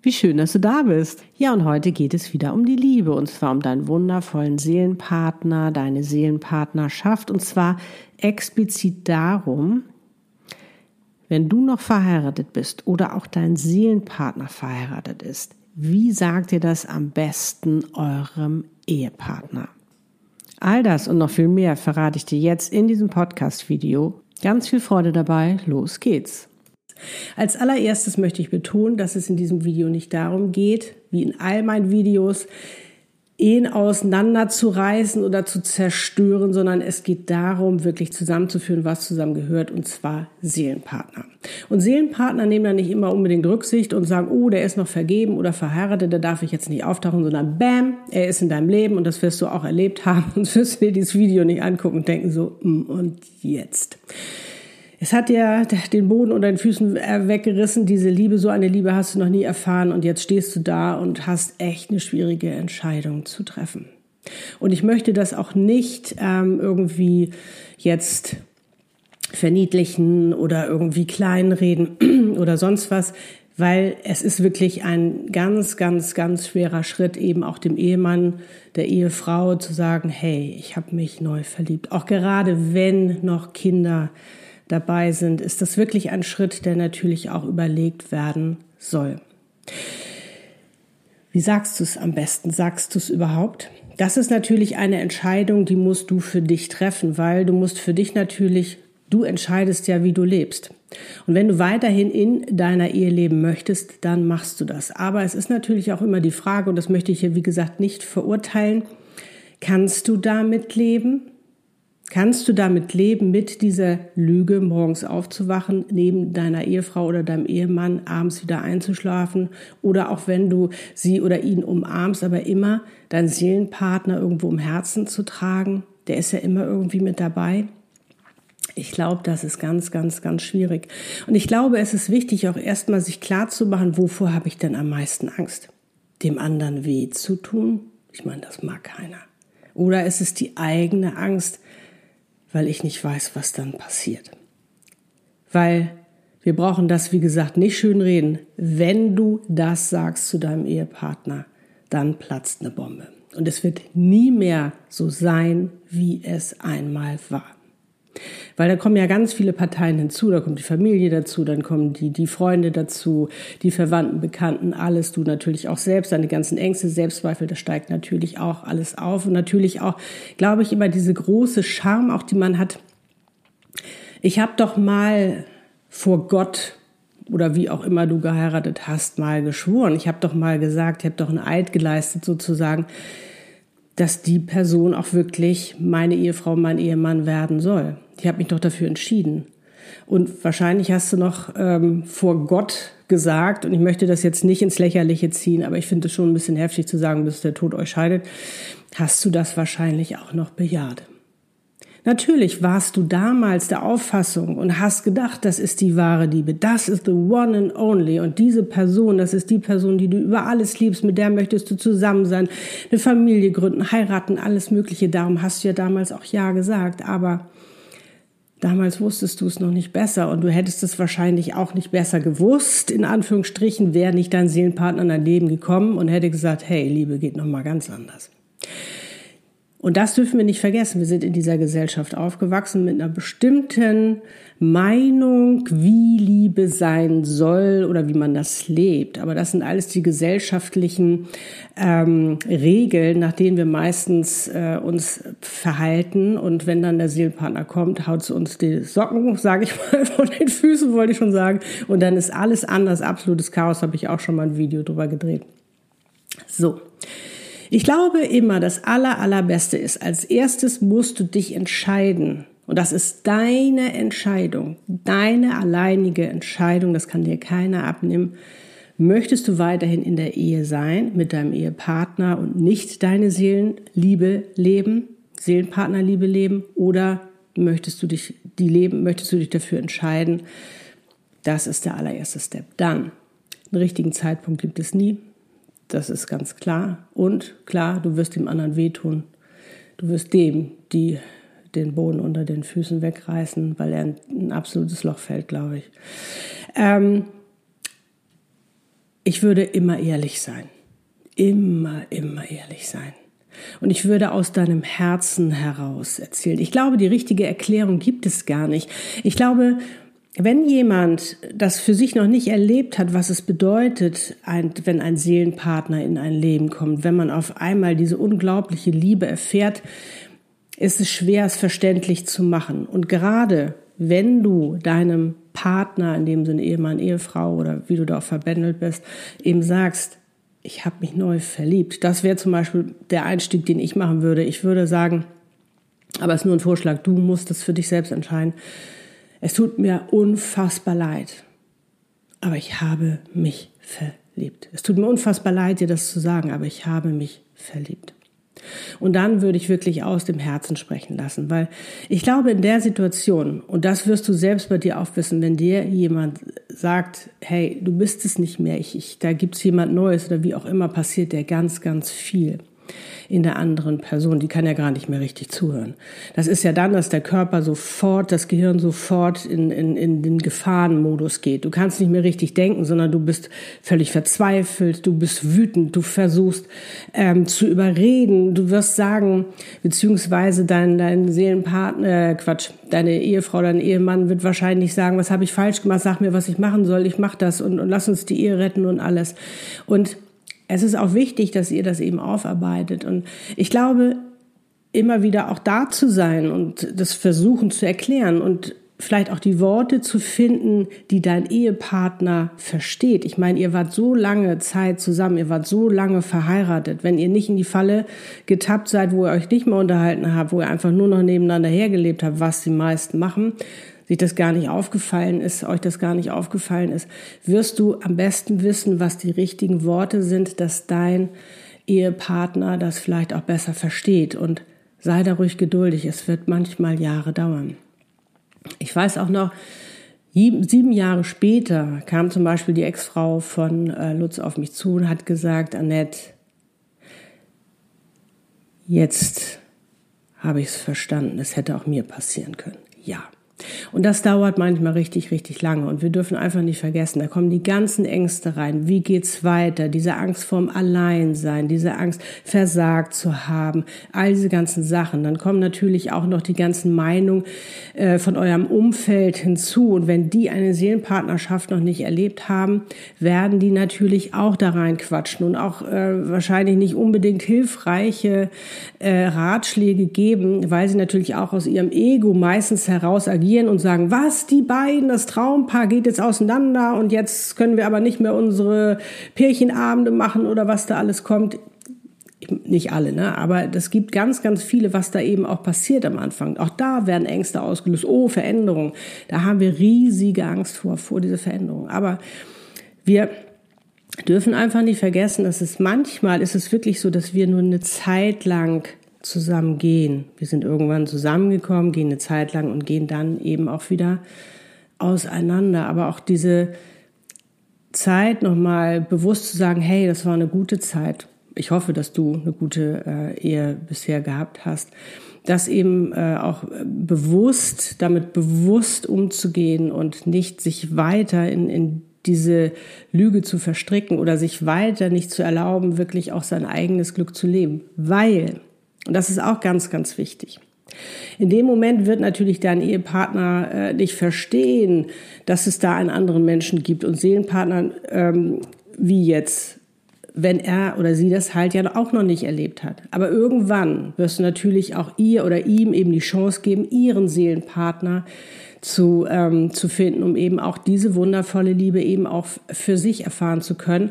Wie schön, dass du da bist. Ja, und heute geht es wieder um die Liebe und zwar um deinen wundervollen Seelenpartner, deine Seelenpartnerschaft und zwar explizit darum, wenn du noch verheiratet bist oder auch dein Seelenpartner verheiratet ist, wie sagt ihr das am besten eurem Ehepartner? All das und noch viel mehr verrate ich dir jetzt in diesem Podcast-Video. Ganz viel Freude dabei, los geht's. Als allererstes möchte ich betonen, dass es in diesem Video nicht darum geht, wie in all meinen Videos, Ehen auseinanderzureißen oder zu zerstören, sondern es geht darum, wirklich zusammenzuführen, was zusammengehört, und zwar Seelenpartner. Und Seelenpartner nehmen da nicht immer unbedingt Rücksicht und sagen, oh, der ist noch vergeben oder verheiratet, da darf ich jetzt nicht auftauchen, sondern bam, er ist in deinem Leben und das wirst du auch erlebt haben, sonst wirst dir dieses Video nicht angucken und denken so, mm, und jetzt. Es hat dir den Boden unter den Füßen äh, weggerissen. Diese Liebe, so eine Liebe hast du noch nie erfahren. Und jetzt stehst du da und hast echt eine schwierige Entscheidung zu treffen. Und ich möchte das auch nicht ähm, irgendwie jetzt verniedlichen oder irgendwie kleinreden oder sonst was, weil es ist wirklich ein ganz, ganz, ganz schwerer Schritt, eben auch dem Ehemann, der Ehefrau zu sagen, hey, ich habe mich neu verliebt. Auch gerade wenn noch Kinder dabei sind, ist das wirklich ein Schritt, der natürlich auch überlegt werden soll. Wie sagst du es am besten? Sagst du es überhaupt? Das ist natürlich eine Entscheidung, die musst du für dich treffen, weil du musst für dich natürlich, du entscheidest ja, wie du lebst. Und wenn du weiterhin in deiner Ehe leben möchtest, dann machst du das. Aber es ist natürlich auch immer die Frage, und das möchte ich hier, wie gesagt, nicht verurteilen, kannst du damit leben? Kannst du damit leben, mit dieser Lüge morgens aufzuwachen, neben deiner Ehefrau oder deinem Ehemann abends wieder einzuschlafen oder auch wenn du sie oder ihn umarmst, aber immer deinen Seelenpartner irgendwo im Herzen zu tragen? Der ist ja immer irgendwie mit dabei. Ich glaube, das ist ganz, ganz, ganz schwierig. Und ich glaube, es ist wichtig, auch erstmal sich klar zu machen, wovor habe ich denn am meisten Angst? Dem anderen weh zu tun? Ich meine, das mag keiner. Oder ist es die eigene Angst, weil ich nicht weiß, was dann passiert. Weil wir brauchen das, wie gesagt, nicht schön reden. Wenn du das sagst zu deinem Ehepartner, dann platzt eine Bombe. Und es wird nie mehr so sein, wie es einmal war. Weil da kommen ja ganz viele Parteien hinzu, da kommt die Familie dazu, dann kommen die, die Freunde dazu, die Verwandten, Bekannten, alles, du natürlich auch selbst, deine ganzen Ängste, Selbstzweifel, das steigt natürlich auch alles auf und natürlich auch, glaube ich, immer diese große Scham, auch die man hat. Ich habe doch mal vor Gott oder wie auch immer du geheiratet hast, mal geschworen. Ich habe doch mal gesagt, ich habe doch einen Eid geleistet sozusagen dass die Person auch wirklich meine Ehefrau, mein Ehemann werden soll. Ich habe mich doch dafür entschieden. Und wahrscheinlich hast du noch ähm, vor Gott gesagt, und ich möchte das jetzt nicht ins Lächerliche ziehen, aber ich finde es schon ein bisschen heftig zu sagen, bis der Tod euch scheidet, hast du das wahrscheinlich auch noch bejaht. Natürlich warst du damals der Auffassung und hast gedacht, das ist die wahre Liebe, das ist the one and only. Und diese Person, das ist die Person, die du über alles liebst, mit der möchtest du zusammen sein, eine Familie gründen, heiraten, alles Mögliche. Darum hast du ja damals auch Ja gesagt, aber Damals wusstest du es noch nicht besser. Und du hättest es wahrscheinlich auch nicht besser gewusst, in Anführungsstrichen, wäre nicht dein Seelenpartner in dein Leben gekommen und hätte gesagt, hey, Liebe geht noch mal ganz anders. Und das dürfen wir nicht vergessen. Wir sind in dieser Gesellschaft aufgewachsen mit einer bestimmten Meinung, wie Liebe sein soll oder wie man das lebt. Aber das sind alles die gesellschaftlichen ähm, Regeln, nach denen wir meistens äh, uns verhalten. Und wenn dann der Seelenpartner kommt, haut uns die Socken, sage ich mal, von den Füßen, wollte ich schon sagen. Und dann ist alles anders, absolutes Chaos, habe ich auch schon mal ein Video drüber gedreht. So. Ich glaube immer, das aller, allerbeste ist, als erstes musst du dich entscheiden. Und das ist deine Entscheidung, deine alleinige Entscheidung, das kann dir keiner abnehmen. Möchtest du weiterhin in der Ehe sein mit deinem Ehepartner und nicht deine Seelenliebe leben? Seelenpartnerliebe leben oder möchtest du dich die leben, möchtest du dich dafür entscheiden? Das ist der allererste Step. Dann, einen richtigen Zeitpunkt gibt es nie. Das ist ganz klar. Und klar, du wirst dem anderen wehtun. Du wirst dem, die den Boden unter den Füßen wegreißen, weil er ein, absolutes Loch fällt, glaube ich. Ähm, ich würde immer ehrlich sein. Immer, immer ehrlich sein. Und ich würde aus deinem Herzen heraus erzählen. Ich glaube, die richtige Erklärung gibt es gar nicht. Ich glaube, wenn jemand das für sich noch nicht erlebt hat, was es bedeutet, wenn ein Seelenpartner in ein Leben kommt, wenn man auf einmal diese unglaubliche Liebe erfährt, ist es schwer, es verständlich zu machen. Und gerade wenn du deinem Partner, in dem Sinne Ehemann, Ehefrau oder wie du da auch verbändelt bist, eben sagst, ich habe mich neu verliebt. Das wäre zum Beispiel der Einstieg, den ich machen würde. Ich würde sagen, aber es ist nur ein Vorschlag, du musst es für dich selbst entscheiden. Es tut mir unfassbar leid, aber ich habe mich verliebt. Es tut mir unfassbar leid, dir das zu sagen, aber ich habe mich verliebt. Und dann würde ich wirklich aus dem Herzen sprechen lassen, weil ich glaube, in der Situation, und das wirst du selbst bei dir auch wissen, wenn dir jemand sagt, hey, du bist es nicht mehr, ich, ich, da gibt's jemand Neues oder wie auch immer, passiert der ganz, ganz viel in der anderen Person. Die kann ja gar nicht mehr richtig zuhören. Das ist ja dann, dass der Körper sofort, das Gehirn sofort in, in, in den Gefahrenmodus geht. Du kannst nicht mehr richtig denken, sondern du bist völlig verzweifelt, du bist wütend, du versuchst ähm, zu überreden, du wirst sagen, beziehungsweise dein, dein Seelenpartner, äh, Quatsch, deine Ehefrau, dein Ehemann wird wahrscheinlich sagen, was habe ich falsch gemacht, sag mir, was ich machen soll, ich mach das und, und lass uns die Ehe retten und alles. Und es ist auch wichtig, dass ihr das eben aufarbeitet. Und ich glaube, immer wieder auch da zu sein und das versuchen zu erklären und vielleicht auch die Worte zu finden, die dein Ehepartner versteht. Ich meine, ihr wart so lange Zeit zusammen, ihr wart so lange verheiratet. Wenn ihr nicht in die Falle getappt seid, wo ihr euch nicht mehr unterhalten habt, wo ihr einfach nur noch nebeneinander hergelebt habt, was die meisten machen, sich das gar nicht aufgefallen ist, euch das gar nicht aufgefallen ist, wirst du am besten wissen, was die richtigen Worte sind, dass dein Ehepartner das vielleicht auch besser versteht. Und sei da ruhig geduldig, es wird manchmal Jahre dauern. Ich weiß auch noch, sieben Jahre später kam zum Beispiel die Ex-Frau von äh, Lutz auf mich zu und hat gesagt, Annette, jetzt habe ich es verstanden, es hätte auch mir passieren können. Ja. Und das dauert manchmal richtig, richtig lange. Und wir dürfen einfach nicht vergessen, da kommen die ganzen Ängste rein. Wie geht's weiter? Diese Angst vorm Alleinsein, diese Angst, versagt zu haben, all diese ganzen Sachen. Dann kommen natürlich auch noch die ganzen Meinungen äh, von eurem Umfeld hinzu. Und wenn die eine Seelenpartnerschaft noch nicht erlebt haben, werden die natürlich auch da reinquatschen und auch äh, wahrscheinlich nicht unbedingt hilfreiche äh, Ratschläge geben, weil sie natürlich auch aus ihrem Ego meistens heraus agieren reagieren und sagen, was, die beiden, das Traumpaar geht jetzt auseinander und jetzt können wir aber nicht mehr unsere Pärchenabende machen oder was da alles kommt. Nicht alle, ne? aber das gibt ganz, ganz viele, was da eben auch passiert am Anfang. Auch da werden Ängste ausgelöst. Oh, Veränderung. Da haben wir riesige Angst vor, vor diese Veränderung. Aber wir dürfen einfach nicht vergessen, dass es manchmal ist es wirklich so, dass wir nur eine Zeit lang zusammen gehen. Wir sind irgendwann zusammengekommen, gehen eine Zeit lang und gehen dann eben auch wieder auseinander. Aber auch diese Zeit nochmal bewusst zu sagen, hey, das war eine gute Zeit. Ich hoffe, dass du eine gute äh, Ehe bisher gehabt hast. Das eben äh, auch bewusst, damit bewusst umzugehen und nicht sich weiter in, in diese Lüge zu verstricken oder sich weiter nicht zu erlauben, wirklich auch sein eigenes Glück zu leben. Weil und das ist auch ganz, ganz wichtig. In dem Moment wird natürlich dein Ehepartner äh, nicht verstehen, dass es da einen anderen Menschen gibt und Seelenpartner ähm, wie jetzt, wenn er oder sie das halt ja auch noch nicht erlebt hat. Aber irgendwann wirst du natürlich auch ihr oder ihm eben die Chance geben, ihren Seelenpartner zu, ähm, zu finden, um eben auch diese wundervolle Liebe eben auch für sich erfahren zu können,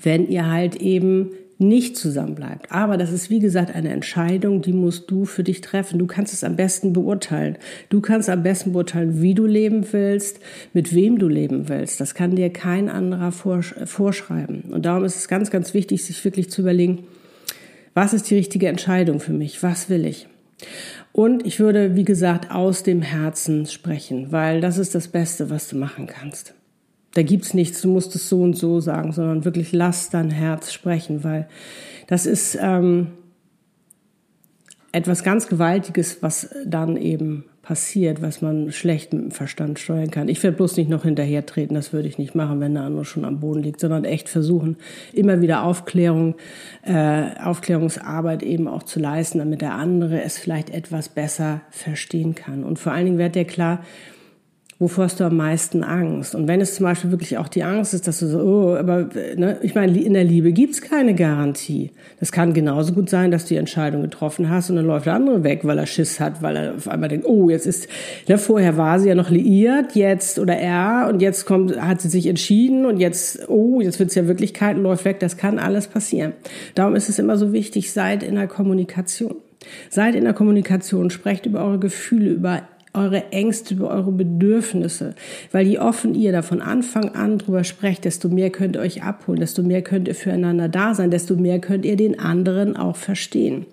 wenn ihr halt eben nicht zusammenbleibt. Aber das ist, wie gesagt, eine Entscheidung, die musst du für dich treffen. Du kannst es am besten beurteilen. Du kannst am besten beurteilen, wie du leben willst, mit wem du leben willst. Das kann dir kein anderer vorschreiben. Und darum ist es ganz, ganz wichtig, sich wirklich zu überlegen, Was ist die richtige Entscheidung für mich? Was will ich? Und ich würde, wie gesagt, aus dem Herzen sprechen, weil das ist das Beste, was du machen kannst. Da gibt's nichts, du musst es so und so sagen, sondern wirklich lass dein Herz sprechen, weil das ist ähm, etwas ganz Gewaltiges, was dann eben passiert, was man schlecht mit dem Verstand steuern kann. Ich werde bloß nicht noch hinterher treten, das würde ich nicht machen, wenn der andere schon am Boden liegt, sondern echt versuchen, immer wieder Aufklärung, äh, Aufklärungsarbeit eben auch zu leisten, damit der andere es vielleicht etwas besser verstehen kann. Und vor allen Dingen wird dir klar, wovor hast du am meisten Angst? Und wenn es zum Beispiel wirklich auch die Angst ist, dass du so, oh, aber ne, ich meine, in der Liebe gibt's keine Garantie. Das kann genauso gut sein, dass du die Entscheidung getroffen hast und dann läuft der andere weg, weil er Schiss hat, weil er auf einmal denkt, oh, jetzt ist, ne, vorher war sie ja noch liiert, jetzt oder er und jetzt kommt, hat sie sich entschieden und jetzt, oh, jetzt wird's ja Wirklichkeit und läuft weg. Das kann alles passieren. Darum ist es immer so wichtig, seid in der Kommunikation. Seid in der Kommunikation, sprecht über eure Gefühle, über eure Ängste, über eure Bedürfnisse. Weil je offen ihr da von Anfang an drüber sprecht, desto mehr könnt ihr euch abholen, desto mehr könnt ihr füreinander da sein, desto mehr könnt ihr den anderen auch verstehen.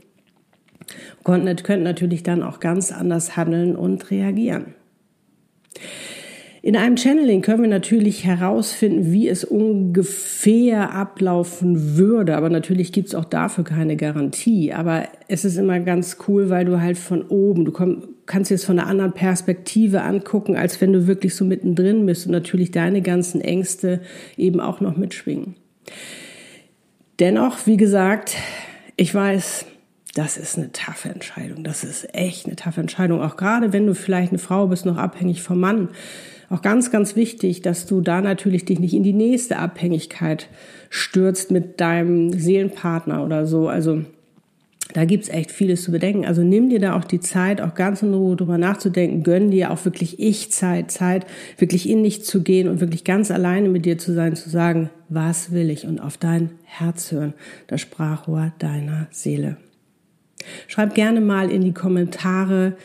Könnt, könnt natürlich dann auch ganz anders handeln und reagieren. In einem Channeling können wir natürlich herausfinden, wie es ungefähr ablaufen würde. Aber natürlich gibt es auch dafür keine Garantie. Aber es ist immer ganz cool, weil du halt von oben, du komm, kannst es von einer anderen Perspektive angucken, als wenn du wirklich so mittendrin bist und natürlich deine ganzen Ängste eben auch noch mitschwingen. Dennoch, wie gesagt, ich weiß, das ist eine taffe Entscheidung. Das ist echt eine taffe Entscheidung. Auch gerade wenn du vielleicht eine Frau bist, noch abhängig vom Mann auch ganz, ganz wichtig, dass du da natürlich dich nicht in die nächste Abhängigkeit stürzt mit deinem Seelenpartner oder so. Also da gibt's echt vieles zu bedenken. Also nimm dir da auch die Zeit, auch ganz in Ruhe drüber nachzudenken. Gönn dir auch wirklich Ich-Zeit, Zeit, wirklich in dich zu gehen und wirklich ganz alleine mit dir zu sein, zu sagen, was will ich und auf dein Herz hören, das Sprachrohr deiner Seele. Schreib gerne mal in die Kommentare,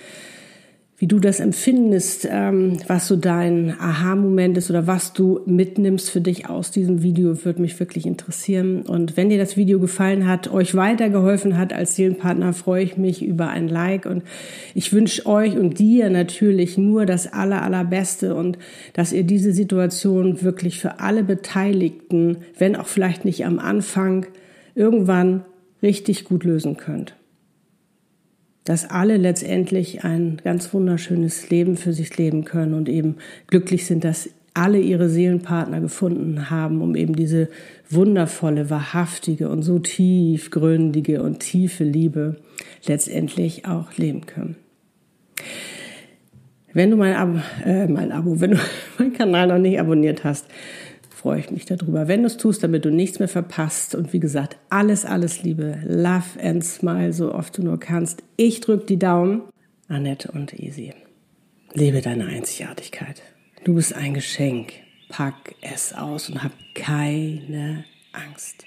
wie du das empfindest, ähm, was so dein Aha-Moment ist oder was du mitnimmst für dich aus diesem Video, würde mich wirklich interessieren. Und wenn dir das Video gefallen hat, euch weitergeholfen hat als Seelenpartner, freue ich mich über ein Like. Und ich wünsche euch und dir natürlich nur das aller, allerbeste und dass ihr diese Situation wirklich für alle Beteiligten, wenn auch vielleicht nicht am Anfang, irgendwann richtig gut lösen könnt dass alle letztendlich ein ganz wunderschönes Leben für sich leben können und eben glücklich sind, dass alle ihre Seelenpartner gefunden haben, um eben diese wundervolle, wahrhaftige und so tiefgründige und tiefe Liebe letztendlich auch leben können. Wenn du mein Abo, äh, mein Abo, wenn du meinen Kanal noch nicht abonniert hast, freue ich mich darüber, wenn du es tust, damit du nichts mehr verpasst. Und wie gesagt, alles, alles Liebe. Love and smile, so oft du nur kannst. Ich drücke die Daumen. Annette und Easy. Lebe deine Einzigartigkeit. Du bist ein Geschenk. Pack es aus und hab keine Angst.